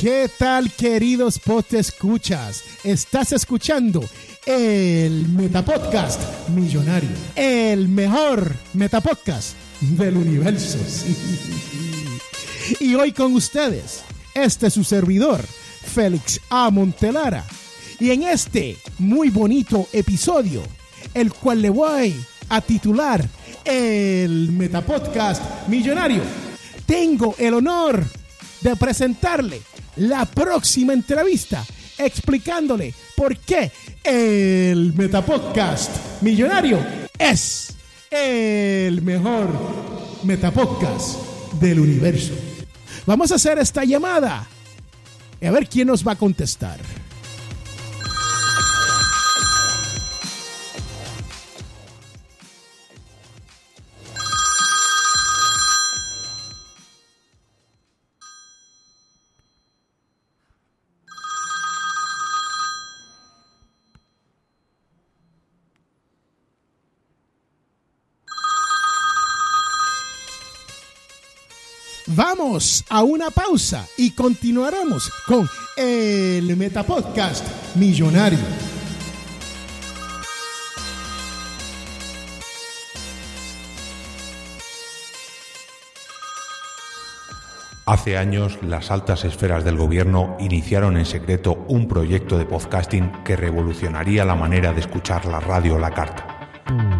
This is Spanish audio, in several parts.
¿Qué tal, queridos escuchas? Estás escuchando el Metapodcast Millonario, el mejor Metapodcast del universo. Y hoy con ustedes, este es su servidor, Félix A. Montelara. Y en este muy bonito episodio, el cual le voy a titular el Metapodcast Millonario, tengo el honor de presentarle la próxima entrevista explicándole por qué el Metapodcast Millonario es el mejor Metapodcast del universo. Vamos a hacer esta llamada y a ver quién nos va a contestar. Vamos a una pausa y continuaremos con el Metapodcast Millonario. Hace años, las altas esferas del gobierno iniciaron en secreto un proyecto de podcasting que revolucionaría la manera de escuchar la radio a la carta.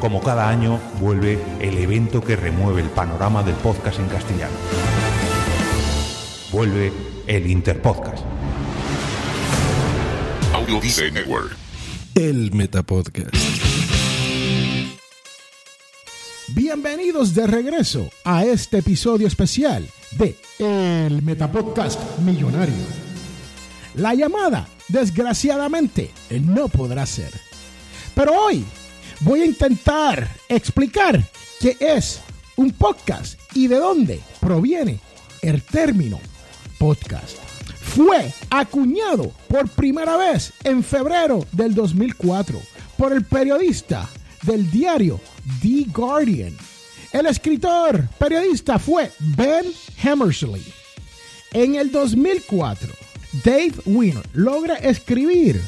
Como cada año, vuelve el evento que remueve el panorama del podcast en castellano. Vuelve el Interpodcast. Audio Dice Network. El Metapodcast. Bienvenidos de regreso a este episodio especial de El Metapodcast Millonario. La llamada, desgraciadamente, no podrá ser. Pero hoy voy a intentar explicar qué es un podcast y de dónde proviene el término podcast. Fue acuñado por primera vez en febrero del 2004 por el periodista del diario The Guardian. El escritor periodista fue Ben Hammersley. En el 2004, Dave Wiener logra escribir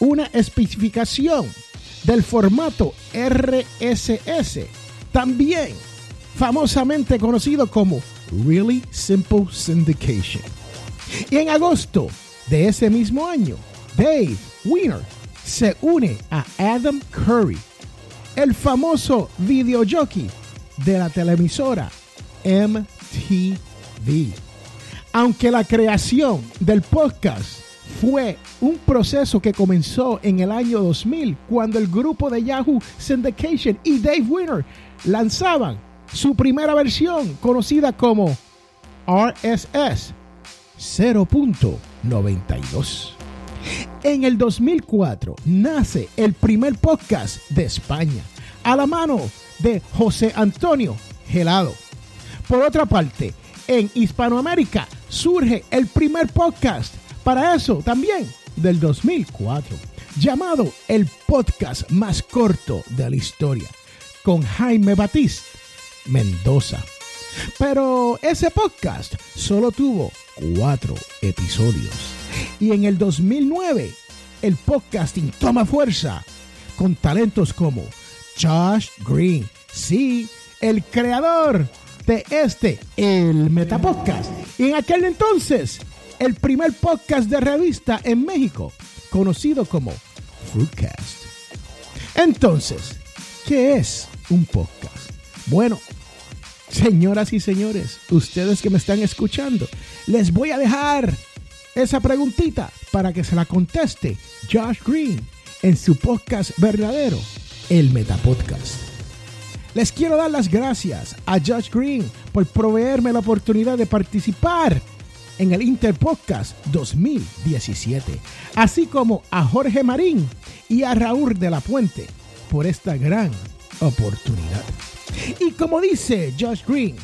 una especificación del formato RSS, también famosamente conocido como Really Simple Syndication. Y en agosto de ese mismo año, Dave Wiener se une a Adam Curry, el famoso videojockey de la televisora MTV. Aunque la creación del podcast fue un proceso que comenzó en el año 2000 cuando el grupo de Yahoo Syndication y Dave Winner lanzaban su primera versión conocida como RSS 0.92. En el 2004 nace el primer podcast de España, a la mano de José Antonio Gelado. Por otra parte, en Hispanoamérica surge el primer podcast, para eso también del 2004, llamado el podcast más corto de la historia, con Jaime Batiste Mendoza. Pero ese podcast solo tuvo cuatro episodios. Y en el 2009, el podcasting toma fuerza con talentos como Josh Green, sí, el creador de este, el Metapodcast. Y en aquel entonces, el primer podcast de revista en México, conocido como Fruitcast. Entonces, ¿qué es un podcast? Bueno, señoras y señores, ustedes que me están escuchando, les voy a dejar esa preguntita para que se la conteste Josh Green en su podcast verdadero, el Metapodcast. Les quiero dar las gracias a Josh Green por proveerme la oportunidad de participar en el Interpodcast 2017, así como a Jorge Marín y a Raúl de la Puente por esta gran oportunidad. Y como dice Josh Green,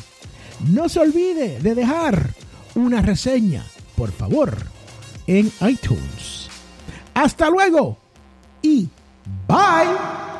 no se olvide de dejar una reseña, por favor, en iTunes. Hasta luego y bye.